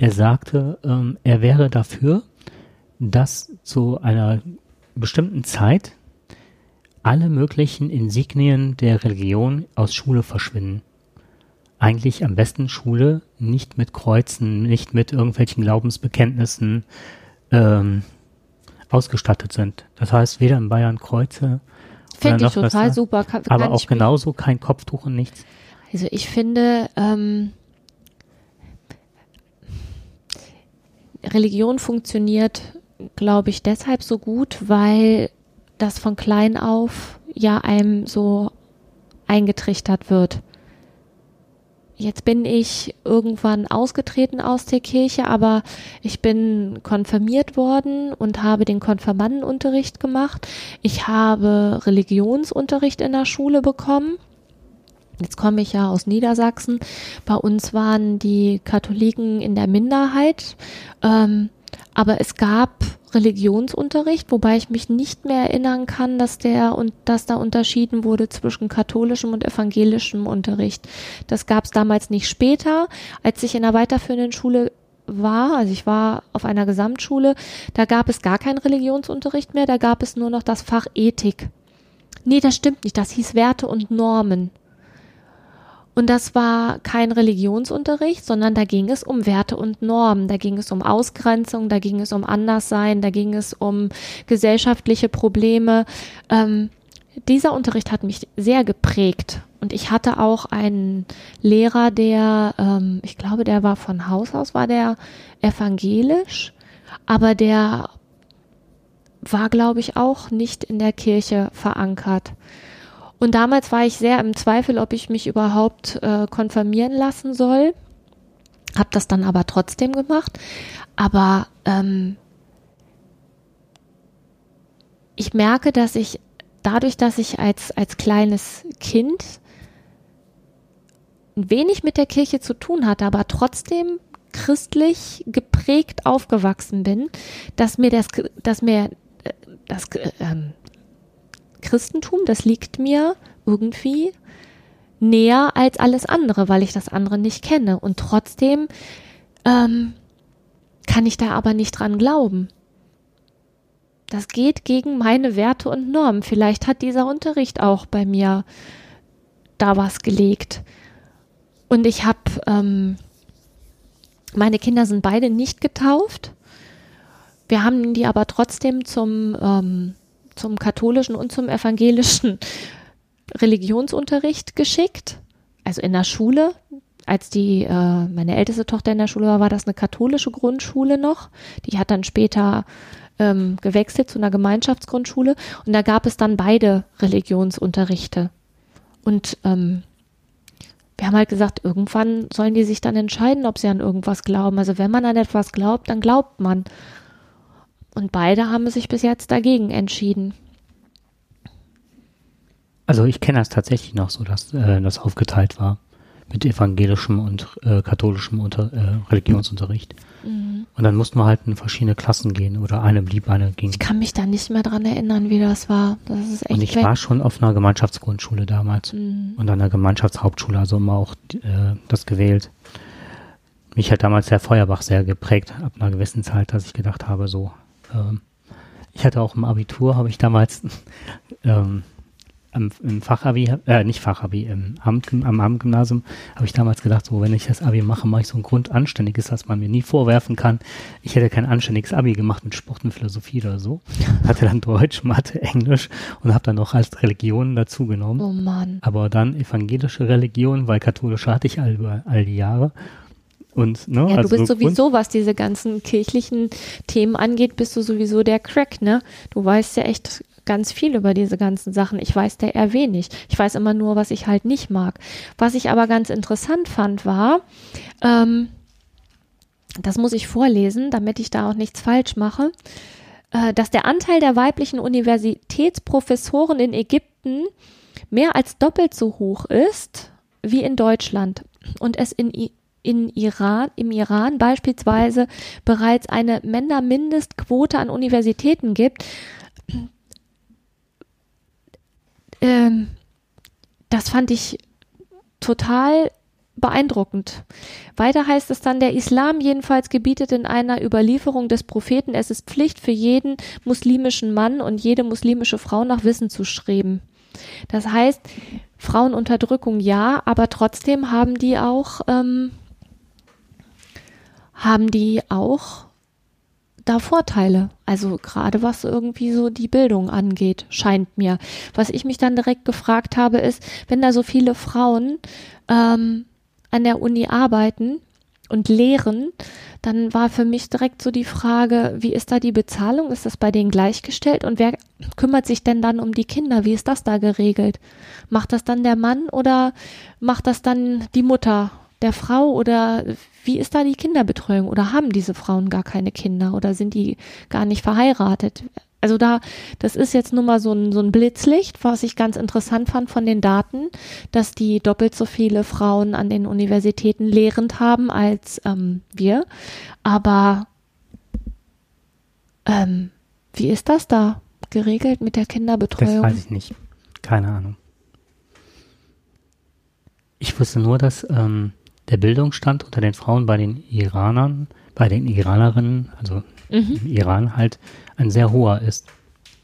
der sagte, ähm, er wäre dafür, dass zu einer bestimmten Zeit alle möglichen Insignien der Religion aus Schule verschwinden. Eigentlich am besten Schule nicht mit Kreuzen, nicht mit irgendwelchen Glaubensbekenntnissen ähm, ausgestattet sind. Das heißt, weder in Bayern Kreuze Finde ich noch was total da. super. Kann, aber kann auch genauso kein Kopftuch und nichts. Also ich finde, ähm, Religion funktioniert, glaube ich, deshalb so gut, weil das von klein auf ja einem so eingetrichtert wird. Jetzt bin ich irgendwann ausgetreten aus der Kirche, aber ich bin konfirmiert worden und habe den Konfirmandenunterricht gemacht. Ich habe Religionsunterricht in der Schule bekommen. Jetzt komme ich ja aus Niedersachsen. Bei uns waren die Katholiken in der Minderheit. Ähm, aber es gab Religionsunterricht, wobei ich mich nicht mehr erinnern kann, dass der und dass da unterschieden wurde zwischen katholischem und evangelischem Unterricht. Das gab es damals nicht später, als ich in der weiterführenden Schule war, also ich war auf einer Gesamtschule, da gab es gar keinen Religionsunterricht mehr, da gab es nur noch das Fach Ethik. Nee, das stimmt nicht, das hieß Werte und Normen. Und das war kein Religionsunterricht, sondern da ging es um Werte und Normen, da ging es um Ausgrenzung, da ging es um Anderssein, da ging es um gesellschaftliche Probleme. Ähm, dieser Unterricht hat mich sehr geprägt. Und ich hatte auch einen Lehrer, der, ähm, ich glaube, der war von Haus aus, war der evangelisch, aber der war, glaube ich, auch nicht in der Kirche verankert. Und damals war ich sehr im Zweifel, ob ich mich überhaupt äh, konfirmieren lassen soll. Hab das dann aber trotzdem gemacht. Aber ähm, ich merke, dass ich dadurch, dass ich als, als kleines Kind ein wenig mit der Kirche zu tun hatte, aber trotzdem christlich geprägt aufgewachsen bin, dass mir das, dass mir äh, das ähm, Christentum, das liegt mir irgendwie näher als alles andere, weil ich das andere nicht kenne. Und trotzdem ähm, kann ich da aber nicht dran glauben. Das geht gegen meine Werte und Normen. Vielleicht hat dieser Unterricht auch bei mir da was gelegt. Und ich habe, ähm, meine Kinder sind beide nicht getauft. Wir haben die aber trotzdem zum, ähm, zum katholischen und zum evangelischen Religionsunterricht geschickt. Also in der Schule. Als die, äh, meine älteste Tochter in der Schule war, war das eine katholische Grundschule noch. Die hat dann später ähm, gewechselt zu einer Gemeinschaftsgrundschule und da gab es dann beide Religionsunterrichte. Und ähm, wir haben halt gesagt, irgendwann sollen die sich dann entscheiden, ob sie an irgendwas glauben. Also wenn man an etwas glaubt, dann glaubt man. Und beide haben sich bis jetzt dagegen entschieden. Also ich kenne das tatsächlich noch so, dass äh, das aufgeteilt war mit evangelischem und äh, katholischem Unter äh, Religionsunterricht. Mhm. Und dann mussten wir halt in verschiedene Klassen gehen oder eine blieb, eine ging. Ich kann mich da nicht mehr dran erinnern, wie das war. Das ist echt und ich weg. war schon auf einer Gemeinschaftsgrundschule damals mhm. und an der Gemeinschaftshauptschule, also immer auch äh, das gewählt. Mich hat damals der Feuerbach sehr geprägt, ab einer gewissen Zeit, dass ich gedacht habe, so, ähm, ich hatte auch im Abitur, habe ich damals ähm, am, im Fachabi, äh, nicht Fachabi, im Amt, am Abendgymnasium habe ich damals gedacht, so, wenn ich das Abi mache, mache ich so ein Grundanständiges, dass man mir nie vorwerfen kann, ich hätte kein anständiges Abi gemacht mit Sport und Philosophie oder so. Hatte dann Deutsch, Mathe, Englisch und habe dann noch als Religion dazu genommen. Oh Mann. Aber dann evangelische Religion, weil katholische hatte ich all, all die Jahre. Und, ne, ja, du also bist sowieso, was diese ganzen kirchlichen Themen angeht, bist du sowieso der Crack, ne? Du weißt ja echt ganz viel über diese ganzen Sachen. Ich weiß da eher wenig. Ich weiß immer nur, was ich halt nicht mag. Was ich aber ganz interessant fand, war, ähm, das muss ich vorlesen, damit ich da auch nichts falsch mache, äh, dass der Anteil der weiblichen Universitätsprofessoren in Ägypten mehr als doppelt so hoch ist wie in Deutschland und es in in Iran, im Iran beispielsweise bereits eine Männermindestquote an Universitäten gibt, ähm, das fand ich total beeindruckend. Weiter heißt es dann, der Islam jedenfalls gebietet in einer Überlieferung des Propheten, es ist Pflicht für jeden muslimischen Mann und jede muslimische Frau nach Wissen zu streben. Das heißt, Frauenunterdrückung ja, aber trotzdem haben die auch, ähm, haben die auch da Vorteile. Also gerade was irgendwie so die Bildung angeht, scheint mir. Was ich mich dann direkt gefragt habe, ist, wenn da so viele Frauen ähm, an der Uni arbeiten und lehren, dann war für mich direkt so die Frage, wie ist da die Bezahlung? Ist das bei denen gleichgestellt? Und wer kümmert sich denn dann um die Kinder? Wie ist das da geregelt? Macht das dann der Mann oder macht das dann die Mutter der Frau oder wie ist da die Kinderbetreuung? Oder haben diese Frauen gar keine Kinder oder sind die gar nicht verheiratet? Also da, das ist jetzt nur mal so ein, so ein Blitzlicht, was ich ganz interessant fand von den Daten, dass die doppelt so viele Frauen an den Universitäten lehrend haben als ähm, wir. Aber ähm, wie ist das da geregelt mit der Kinderbetreuung? Das weiß ich nicht. Keine Ahnung. Ich wusste nur, dass ähm, der Bildungsstand unter den Frauen bei den Iranern, bei den Iranerinnen, also mhm. im Iran halt ein sehr hoher ist.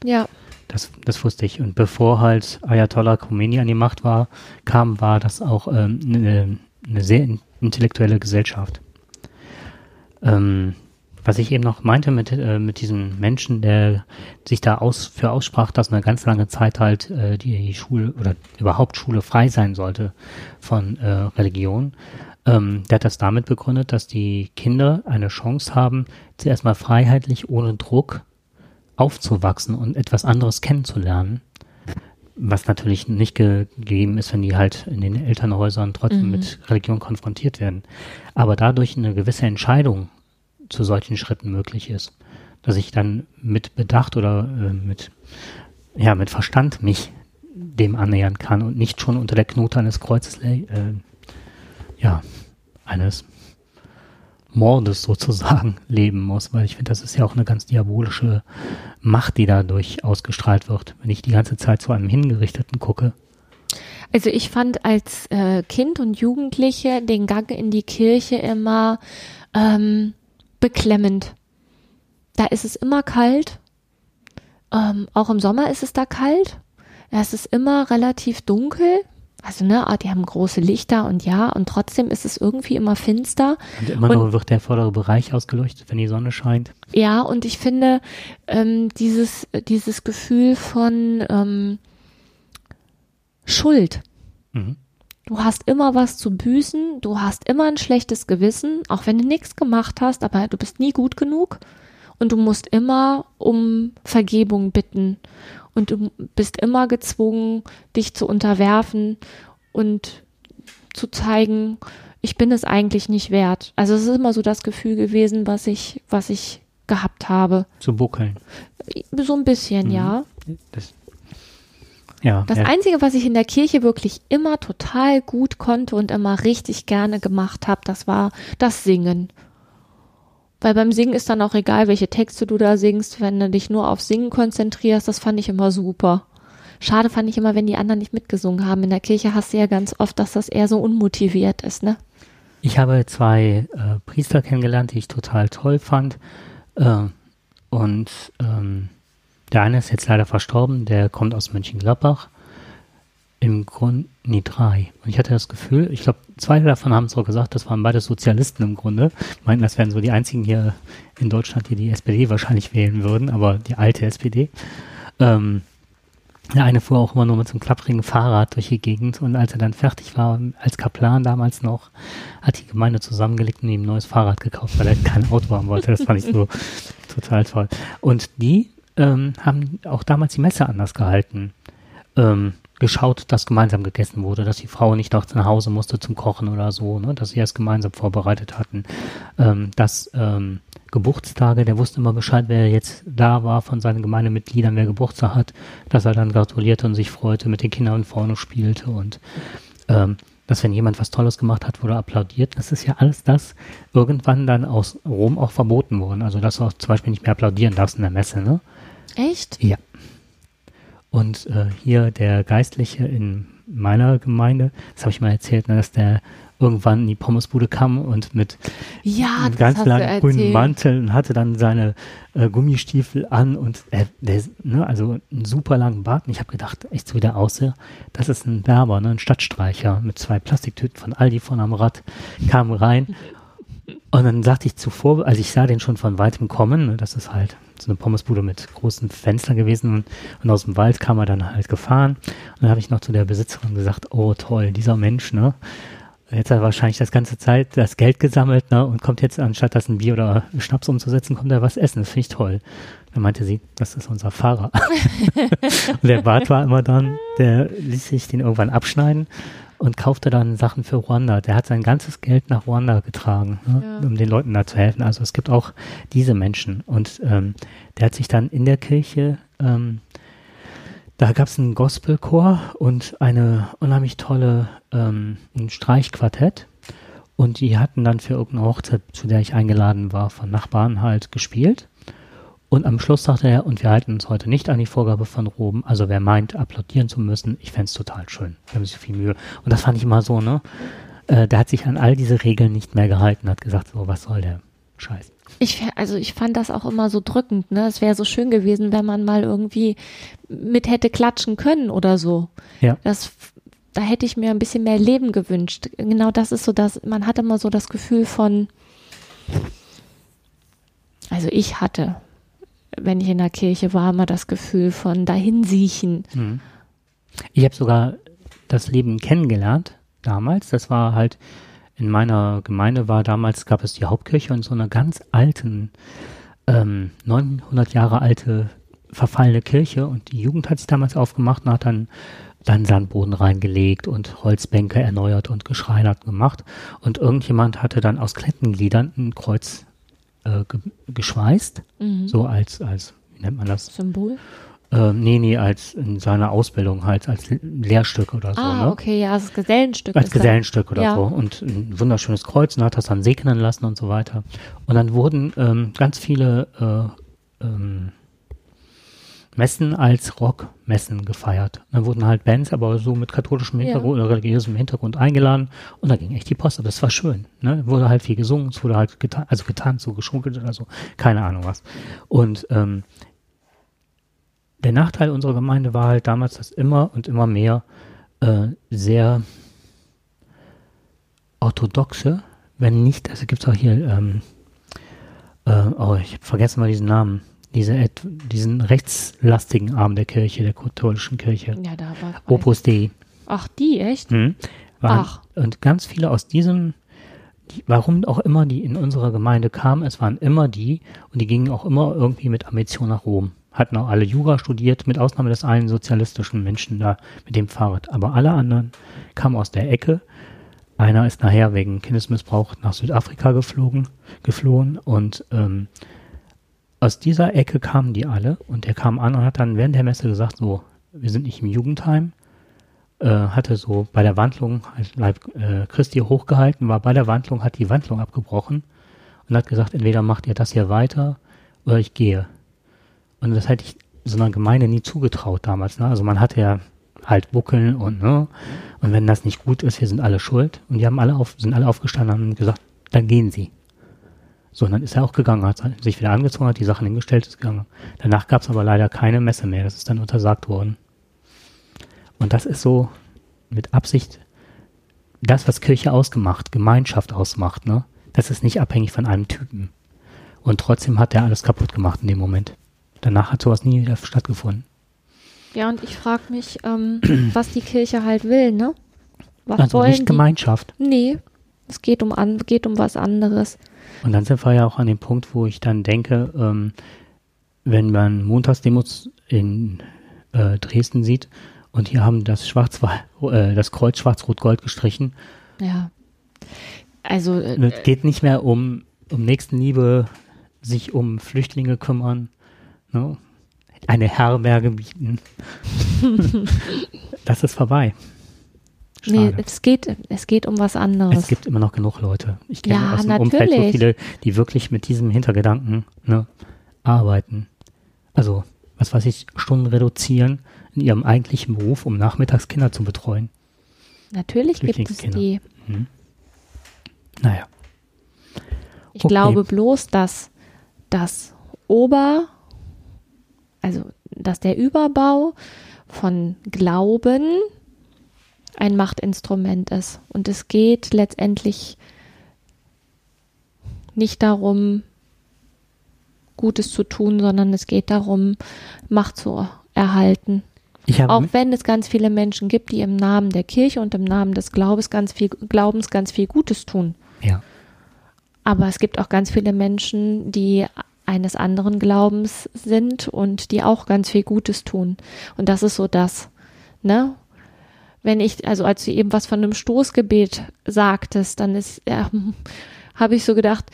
Ja. Das, das wusste ich. Und bevor halt Ayatollah Khomeini an die Macht war, kam, war das auch ähm, eine, eine sehr intellektuelle Gesellschaft. Ähm, was ich eben noch meinte mit, äh, mit diesem Menschen, der sich da aus, für aussprach, dass eine ganz lange Zeit halt äh, die Schule oder überhaupt Schule frei sein sollte von äh, Religion, ähm, der hat das damit begründet, dass die Kinder eine Chance haben, zuerst mal freiheitlich ohne Druck aufzuwachsen und etwas anderes kennenzulernen. Was natürlich nicht ge gegeben ist, wenn die halt in den Elternhäusern trotzdem mhm. mit Religion konfrontiert werden. Aber dadurch eine gewisse Entscheidung zu solchen Schritten möglich ist. Dass ich dann mit Bedacht oder äh, mit, ja, mit Verstand mich dem annähern kann und nicht schon unter der Knote eines Kreuzes äh, ja, eines Mordes sozusagen leben muss, weil ich finde, das ist ja auch eine ganz diabolische Macht, die dadurch ausgestrahlt wird, wenn ich die ganze Zeit zu einem Hingerichteten gucke. Also ich fand als äh, Kind und Jugendliche den Gang in die Kirche immer ähm, beklemmend. Da ist es immer kalt. Ähm, auch im Sommer ist es da kalt. Es ist immer relativ dunkel. Also, ne, ah, die haben große Lichter und ja, und trotzdem ist es irgendwie immer finster. Und immer Und- noch wird der vordere Bereich ausgeleuchtet, wenn die Sonne scheint. Ja, und ich finde, ähm, dieses, dieses Gefühl von ähm, Schuld. Mhm. Du hast immer was zu büßen, du hast immer ein schlechtes Gewissen, auch wenn du nichts gemacht hast, aber du bist nie gut genug und du musst immer um Vergebung bitten und du bist immer gezwungen, dich zu unterwerfen und zu zeigen, ich bin es eigentlich nicht wert. Also es ist immer so das Gefühl gewesen, was ich, was ich gehabt habe. Zu buckeln. So ein bisschen, Mhm. ja. Das, ja, Das ja. Einzige, was ich in der Kirche wirklich immer total gut konnte und immer richtig gerne gemacht habe, das war das Singen. Weil beim Singen ist dann auch egal, welche Texte du da singst, wenn du dich nur auf Singen konzentrierst, das fand ich immer super. Schade fand ich immer, wenn die anderen nicht mitgesungen haben. In der Kirche hast du ja ganz oft, dass das eher so unmotiviert ist, ne? Ich habe zwei äh, Priester kennengelernt, die ich total toll fand. Äh, und ähm, der eine ist jetzt leider verstorben, der kommt aus Mönchengladbach. Im Grunde, nee, drei. Und ich hatte das Gefühl, ich glaube, zwei davon haben es auch gesagt, das waren beide Sozialisten im Grunde. Meinten, das wären so die einzigen hier in Deutschland, die die SPD wahrscheinlich wählen würden, aber die alte SPD. Ähm, der eine fuhr auch immer nur mit so einem klapprigen Fahrrad durch die Gegend und als er dann fertig war, als Kaplan damals noch, hat die Gemeinde zusammengelegt und ihm ein neues Fahrrad gekauft, weil er kein Auto haben wollte. Das fand ich so total toll. Und die ähm, haben auch damals die Messe anders gehalten. Ähm, geschaut, dass gemeinsam gegessen wurde, dass die Frau nicht noch nach Hause musste zum Kochen oder so, ne, dass sie das gemeinsam vorbereitet hatten. Ähm, dass ähm, Geburtstage, der wusste immer Bescheid, wer jetzt da war von seinen Gemeindemitgliedern, wer Geburtstag hat, dass er dann gratulierte und sich freute, mit den Kindern vorne spielte und ähm, dass wenn jemand was Tolles gemacht hat, wurde applaudiert. Das ist ja alles das irgendwann dann aus Rom auch verboten worden. Also dass du auch zum Beispiel nicht mehr applaudieren darfst in der Messe, ne? Echt? Ja. Und äh, hier der Geistliche in meiner Gemeinde, das habe ich mal erzählt, ne, dass der irgendwann in die Pommesbude kam und mit Ja, einem ganz langen grünen. Mantel und hatte dann seine äh, Gummistiefel an und äh, der, ne, also einen super langen Bart. Und ich habe gedacht, echt so wie der aussah, das ist ein Berber, ne, ein Stadtstreicher mit zwei Plastiktüten von Aldi vorne am Rad, kam rein. Und dann sagte ich zuvor, also ich sah den schon von weitem kommen, ne, das ist halt so eine Pommesbude mit großen Fenstern gewesen und, und aus dem Wald kam er dann halt gefahren. Und dann habe ich noch zu der Besitzerin gesagt, oh toll, dieser Mensch, ne? Jetzt hat er wahrscheinlich das ganze Zeit das Geld gesammelt, ne? Und kommt jetzt, anstatt das ein Bier oder Schnaps umzusetzen, kommt er was essen. Das finde ich toll. Dann meinte sie, das ist unser Fahrer. und der Bart war immer dann, der ließ sich den irgendwann abschneiden und kaufte dann Sachen für Ruanda. Der hat sein ganzes Geld nach Ruanda getragen, ne? Ja. um den Leuten da zu helfen. Also es gibt auch diese Menschen. Und ähm, der hat sich dann in der Kirche ähm, da gab es einen Gospelchor und eine unheimlich tolle ähm, ein Streichquartett. Und die hatten dann für irgendeine Hochzeit, zu der ich eingeladen war, von Nachbarn halt gespielt. Und am Schluss sagte er, und wir halten uns heute nicht an die Vorgabe von Rom. Also wer meint, applaudieren zu müssen, ich fänd's total schön. Wir haben sich viel Mühe. Und das fand ich immer so, ne? Äh, der hat sich an all diese Regeln nicht mehr gehalten, hat gesagt, so, was soll der Scheiß. Ich, also ich fand das auch immer so drückend, ne? Es wäre so schön gewesen, wenn man mal irgendwie mit hätte klatschen können oder so. Ja. Das, da hätte ich mir ein bisschen mehr Leben gewünscht. Genau das ist so das, man hat immer so das Gefühl von, also ich hatte, wenn ich in der Kirche war, immer das Gefühl von dahinsiechen. Mhm. Ich habe sogar das Leben kennengelernt damals. Das war halt in meiner Gemeinde war damals gab es die Hauptkirche und so eine ganz alten ähm, 900 Jahre alte verfallene Kirche und die Jugend hat sich damals aufgemacht und hat dann dann Sandboden reingelegt und Holzbänke erneuert und geschreinert gemacht und irgendjemand hatte dann aus Klettengliedern ein Kreuz äh, ge geschweißt, Mhm. so als als wie nennt man das? Symbol. Ähm, nee, nee, als in seiner Ausbildung halt, als Le- Lehrstück oder so, ah, ne? okay, ja, das Gesellenstück. Als. Gesellenstück oder Ja. so. Und ein wunderschönes Kreuz und hat das dann segnen lassen und so weiter. Und dann wurden ähm, ganz viele äh, ähm, Messen als Rockmessen gefeiert. Dann wurden halt Bands, aber so mit katholischem Ja. Hintergrund oder religiösem Hintergrund eingeladen und da ging echt die Post. Aber das war schön. Ne? Wurde halt viel gesungen, es wurde halt getan, also getanzt, so geschunkelt oder so, keine Ahnung was. Und ähm, der Nachteil unserer Gemeinde war halt damals, dass immer und immer mehr äh, sehr orthodoxe, wenn nicht, also gibt es auch hier, ähm, äh, oh, ich habe vergessen mal diesen Namen, diese, diesen rechtslastigen Arm der Kirche, der katholischen Kirche. Ja, da war. Opus Dei. Ach, die, echt? Mhm. Ach. Und ganz viele aus diesem, die, warum auch immer die in unserer Gemeinde kamen, es waren immer die und die gingen auch immer irgendwie mit Ambition nach Rom. Hatten auch alle Jura studiert, mit Ausnahme des einen sozialistischen Menschen da mit dem Fahrrad. Aber alle anderen kamen aus der Ecke. Einer ist nachher wegen Kindesmissbrauch nach Südafrika geflogen, geflohen und ähm, aus dieser Ecke kamen die alle und der kam an und hat dann während der Messe gesagt, so, wir sind nicht im Jugendheim, äh, hatte so bei der Wandlung halt Leib äh, Christi hochgehalten, war bei der Wandlung, hat die Wandlung abgebrochen und hat gesagt, entweder macht ihr das hier weiter oder ich gehe. Und das hätte ich so einer Gemeinde nie zugetraut damals. Ne? Also man hatte ja halt Buckeln und ne, und wenn das nicht gut ist, wir sind alle schuld. Und die haben alle auf, sind alle aufgestanden und gesagt, dann gehen sie. So, und dann ist er auch gegangen, hat sich wieder angezogen, hat die Sachen hingestellt, ist gegangen. Danach gab es aber leider keine Messe mehr, das ist dann untersagt worden. Und das ist so mit Absicht das, was Kirche ausgemacht, Gemeinschaft ausmacht, ne? Das ist nicht abhängig von einem Typen. Und trotzdem hat er alles kaputt gemacht in dem Moment. Danach hat sowas nie wieder stattgefunden. Ja, und ich frage mich, ähm, was die Kirche halt will, ne? Was also wollen nicht die? Gemeinschaft. Nee, es geht um, an, geht um was anderes. Und dann sind wir ja auch an dem Punkt, wo ich dann denke, ähm, wenn man Montagsdemos in äh, Dresden sieht und hier haben das Schwarz, äh, das Kreuz Schwarz-Rot-Gold gestrichen. Ja. Also äh, Es geht nicht mehr um, um Nächstenliebe, sich um Flüchtlinge kümmern, ne? eine Herberge bieten. das ist vorbei. Nee, Schade. es geht, es geht um was anderes. Es gibt immer noch genug Leute. Ich kenne Ja, aus dem Umfeld so natürlich. viele, die wirklich mit diesem Hintergedanken ne, arbeiten. Also, was weiß ich, Stunden reduzieren in ihrem eigentlichen Beruf, um nachmittags Kinder zu betreuen. Natürlich gibt es die. Naja. Ich Okay. glaube bloß, dass das Ober, also dass der Überbau von Glauben ein Machtinstrument ist. Und es geht letztendlich nicht darum, Gutes zu tun, sondern es geht darum, Macht zu erhalten. Auch wenn es ganz viele Menschen gibt, die im Namen der Kirche und im Namen des Glaubens ganz viel, Glaubens ganz viel Gutes tun. ja. Aber es gibt auch ganz viele Menschen, die eines anderen Glaubens sind und die auch ganz viel Gutes tun. Und das ist so das, ne? Wenn ich, also als du eben was von einem Stoßgebet sagtest, dann ist, ja, habe ich so gedacht,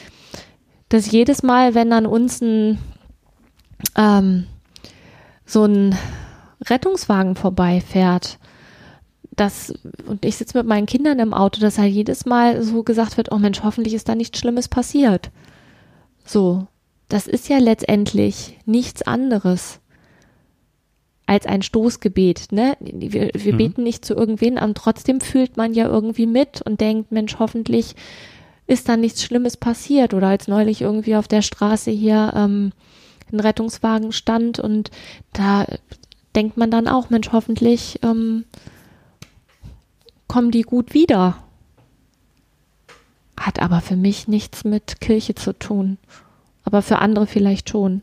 dass jedes Mal, wenn an uns ein, ähm, so ein Rettungswagen vorbeifährt, das, und ich sitze mit meinen Kindern im Auto, dass halt jedes Mal so gesagt wird, oh Mensch, hoffentlich ist da nichts Schlimmes passiert. So, das ist ja letztendlich nichts anderes als ein Stoßgebet, ne? Wir, wir Mhm. beten nicht zu irgendwen, aber trotzdem fühlt man ja irgendwie mit und denkt, Mensch, hoffentlich ist da nichts Schlimmes passiert. Oder als neulich irgendwie auf der Straße hier ähm, ein Rettungswagen stand und da denkt man dann auch, Mensch, hoffentlich ähm, kommen die gut wieder. Hat aber für mich nichts mit Kirche zu tun. Aber für andere vielleicht schon.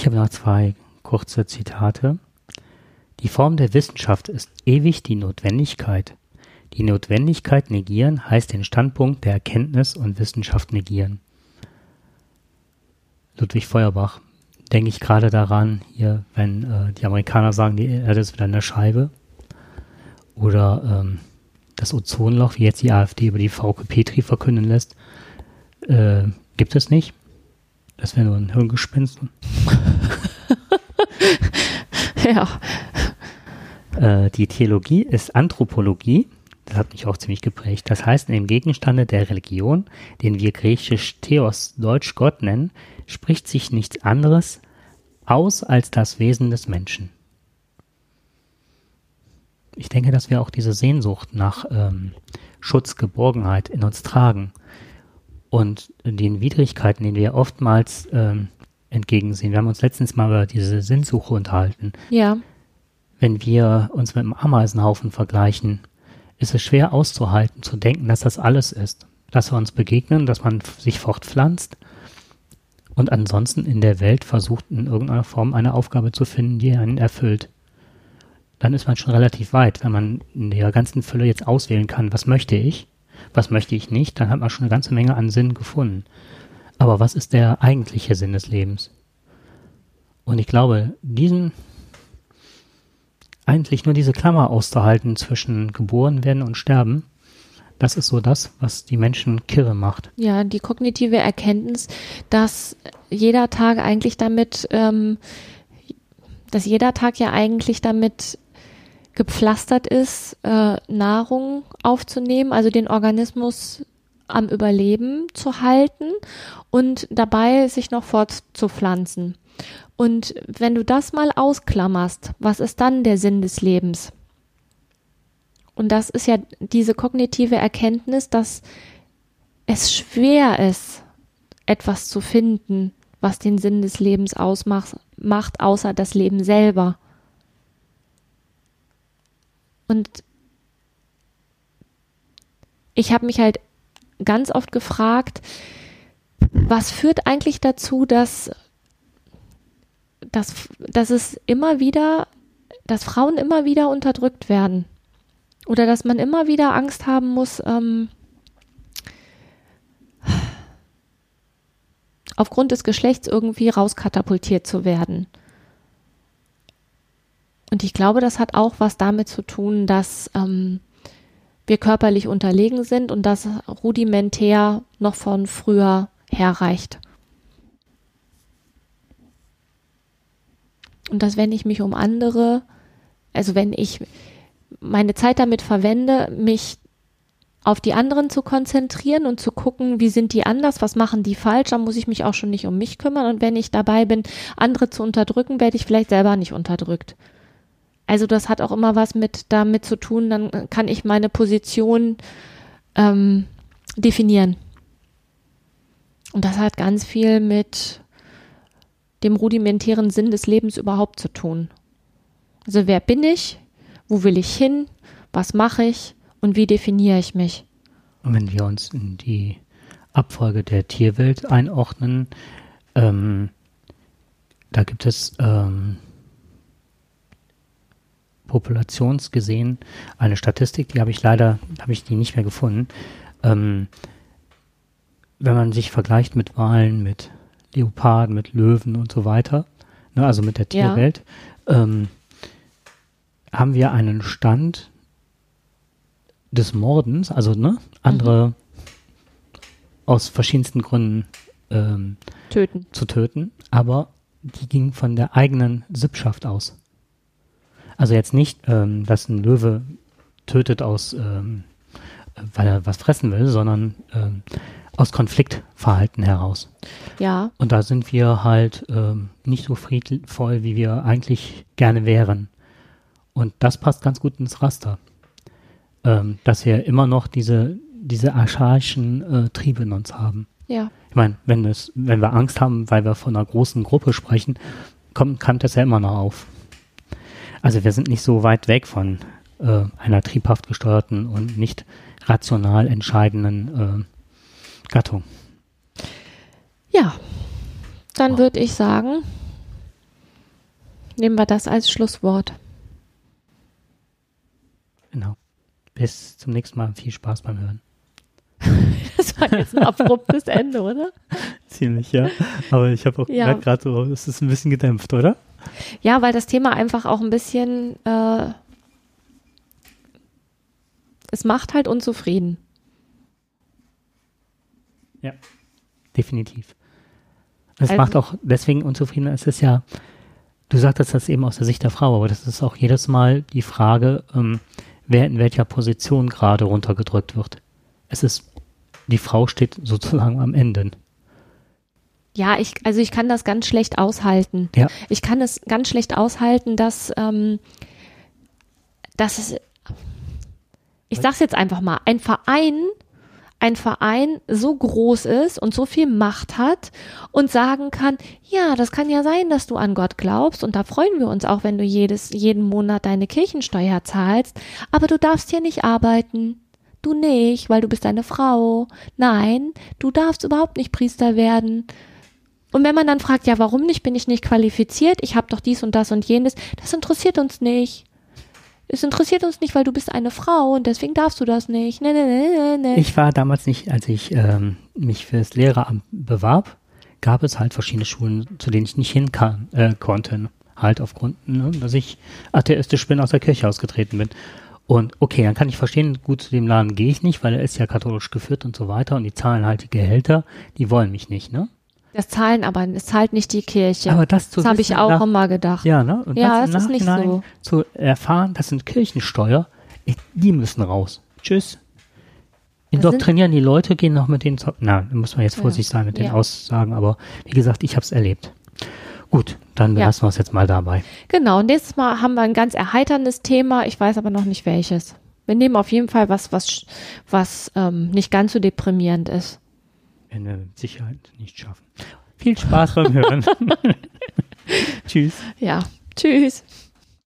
Ich habe noch zwei kurze Zitate. Die Form der Wissenschaft ist ewig die Notwendigkeit. Die Notwendigkeit negieren heißt den Standpunkt der Erkenntnis und Wissenschaft negieren. Ludwig Feuerbach. Denke ich gerade daran, hier, wenn äh, die Amerikaner sagen, die Erde ist wieder eine Scheibe. Oder ähm, das Ozonloch, wie jetzt die AfD über die VK Petri verkünden lässt, äh, gibt es nicht. Das wäre nur ein Hirngespinst. Ja. Äh, die Theologie ist Anthropologie. Das hat mich auch ziemlich geprägt. Das heißt, im Gegenstande der Religion, den wir griechisch Theos, deutsch Gott nennen, spricht sich nichts anderes aus als das Wesen des Menschen. Ich denke, dass wir auch diese Sehnsucht nach ähm, Schutz, Geborgenheit in uns tragen und den Widrigkeiten, denen wir oftmals ähm, entgegensehen. Wir haben uns letztens mal über diese Sinnsuche unterhalten Ja. wenn wir uns mit einem Ameisenhaufen vergleichen, ist es schwer auszuhalten, zu denken, dass das alles ist. Dass wir uns begegnen, dass man sich fortpflanzt und ansonsten in der Welt versucht, in irgendeiner Form eine Aufgabe zu finden, die einen erfüllt. Dann ist man schon relativ weit, wenn man in der ganzen Fülle jetzt auswählen kann, was möchte ich, was möchte ich nicht, dann hat man schon eine ganze Menge an Sinn gefunden. Aber was ist der eigentliche Sinn des Lebens? Und ich glaube, diesen eigentlich nur diese Klammer auszuhalten zwischen geboren werden und sterben, das ist so das, was die Menschen kirre macht. Ja, die kognitive Erkenntnis, dass jeder Tag eigentlich damit, ähm, dass jeder Tag ja eigentlich damit gepflastert ist, äh, Nahrung aufzunehmen, also den Organismus am Überleben zu halten und dabei sich noch fortzupflanzen. Und wenn du das mal ausklammerst, was ist dann der Sinn des Lebens? Und das ist ja diese kognitive Erkenntnis, dass es schwer ist, etwas zu finden, was den Sinn des Lebens ausmacht, macht, außer das Leben selber. Und ich habe mich halt ganz oft gefragt, was führt eigentlich dazu, dass, dass, dass es immer wieder, dass Frauen immer wieder unterdrückt werden? Oder dass man immer wieder Angst haben muss, ähm, aufgrund des Geschlechts irgendwie rauskatapultiert zu werden. Und ich glaube, das hat auch was damit zu tun, dass ähm, wir körperlich unterlegen sind und das rudimentär noch von früher herreicht. Und dass wenn ich mich um andere, also wenn ich meine Zeit damit verwende, mich auf die anderen zu konzentrieren und zu gucken, wie sind die anders, was machen die falsch, dann muss ich mich auch schon nicht um mich kümmern. Und wenn ich dabei bin, andere zu unterdrücken, werde ich vielleicht selber nicht unterdrückt. Also das hat auch immer was mit damit zu tun, dann kann ich meine Position ähm, definieren. Und das hat ganz viel mit dem rudimentären Sinn des Lebens überhaupt zu tun. Also wer bin ich? Wo will ich hin? Was mache ich? Und wie definiere ich mich? Und wenn wir uns in die Abfolge der Tierwelt einordnen, ähm, da gibt es ähm, populationsgesehen eine Statistik, die habe ich leider, habe ich die nicht mehr gefunden. Ähm, wenn man sich vergleicht mit Walen, mit Leoparden, mit Löwen und so weiter, ne, also mit der Tierwelt, ja. ähm, haben wir einen Stand des Mordens, also ne, andere mhm. aus verschiedensten Gründen ähm, töten. zu töten, aber die ging von der eigenen Sippschaft aus. Also jetzt nicht, ähm, dass ein Löwe tötet aus, ähm, weil er was fressen will, sondern ähm, aus Konfliktverhalten heraus. Ja. Und da sind wir halt ähm, nicht so friedvoll, wie wir eigentlich gerne wären. Und das passt ganz gut ins Raster. Ähm, dass wir immer noch diese, diese archaischen äh, Triebe in uns haben. Ja. Ich meine, wenn, es, wenn wir Angst haben, weil wir von einer großen Gruppe sprechen, kommt, kommt das ja immer noch auf. Also wir sind nicht so weit weg von äh, einer triebhaft gesteuerten und nicht rational entscheidenden äh, Gattung. Ja, dann wow. würde ich sagen, nehmen wir das als Schlusswort. Genau. Bis zum nächsten Mal. Viel Spaß beim Hören. das war jetzt ein abruptes Ende, oder? Ziemlich, ja. Aber ich habe auch ja. gerade so, es ist ein bisschen gedämpft, oder? Ja, weil das Thema einfach auch ein bisschen, äh, es macht halt unzufrieden. Ja, definitiv. Es also, macht auch deswegen unzufrieden, es ist ja, du sagtest das eben aus der Sicht der Frau, aber das ist auch jedes Mal die Frage, ähm, wer in welcher Position gerade runtergedrückt wird. Es ist, die Frau steht sozusagen am Ende. Ja, ich, also ich kann das ganz schlecht aushalten. Ja. Ich kann es ganz schlecht aushalten, dass, ähm, dass es, ich sag's jetzt einfach mal, ein Verein ein Verein so groß ist und so viel Macht hat und sagen kann, ja, das kann ja sein, dass du an Gott glaubst und da freuen wir uns auch, wenn du jedes, jeden Monat deine Kirchensteuer zahlst, aber du darfst hier nicht arbeiten. Du nicht, weil du bist eine Frau. Nein, du darfst überhaupt nicht Priester werden. Und wenn man dann fragt, ja, warum nicht, bin ich nicht qualifiziert, ich habe doch dies und das und jenes, das interessiert uns nicht. Es interessiert uns nicht, weil du bist eine Frau und deswegen darfst du das nicht. Nee, nee, nee, nee. Ich war damals nicht, als ich ähm, mich fürs Lehreramt bewarb, gab es halt verschiedene Schulen, zu denen ich nicht hin äh, konnte. Halt aufgrund, ne, dass ich atheistisch bin, aus der Kirche ausgetreten bin. Und okay, dann kann ich verstehen, gut zu dem Laden gehe ich nicht, weil er ist ja katholisch geführt und so weiter und die zahlen halt die Gehälter, die wollen mich nicht, ne? Das zahlen aber, es zahlt nicht die Kirche. Aber das zu das habe ich auch nach- immer gedacht. Ja, ne? Und Ja, das, das ist nicht Nachhinein zu erfahren, das sind Kirchensteuer, die müssen raus. Tschüss. Indoktrinieren die Leute, gehen noch mit denen zu. Na, da muss man jetzt Ja. vorsichtig sein mit den Ja. Aussagen, aber wie gesagt, ich habe es erlebt. Gut, dann Ja. belassen wir es jetzt mal dabei. Genau, und nächstes Mal haben wir ein ganz erheiterndes Thema. Ich weiß aber noch nicht welches. Wir nehmen auf jeden Fall was, was, was ähm, nicht ganz so deprimierend ist. Mit Sicherheit nicht schaffen. Viel Spaß beim Hören. Tschüss. Ja, tschüss.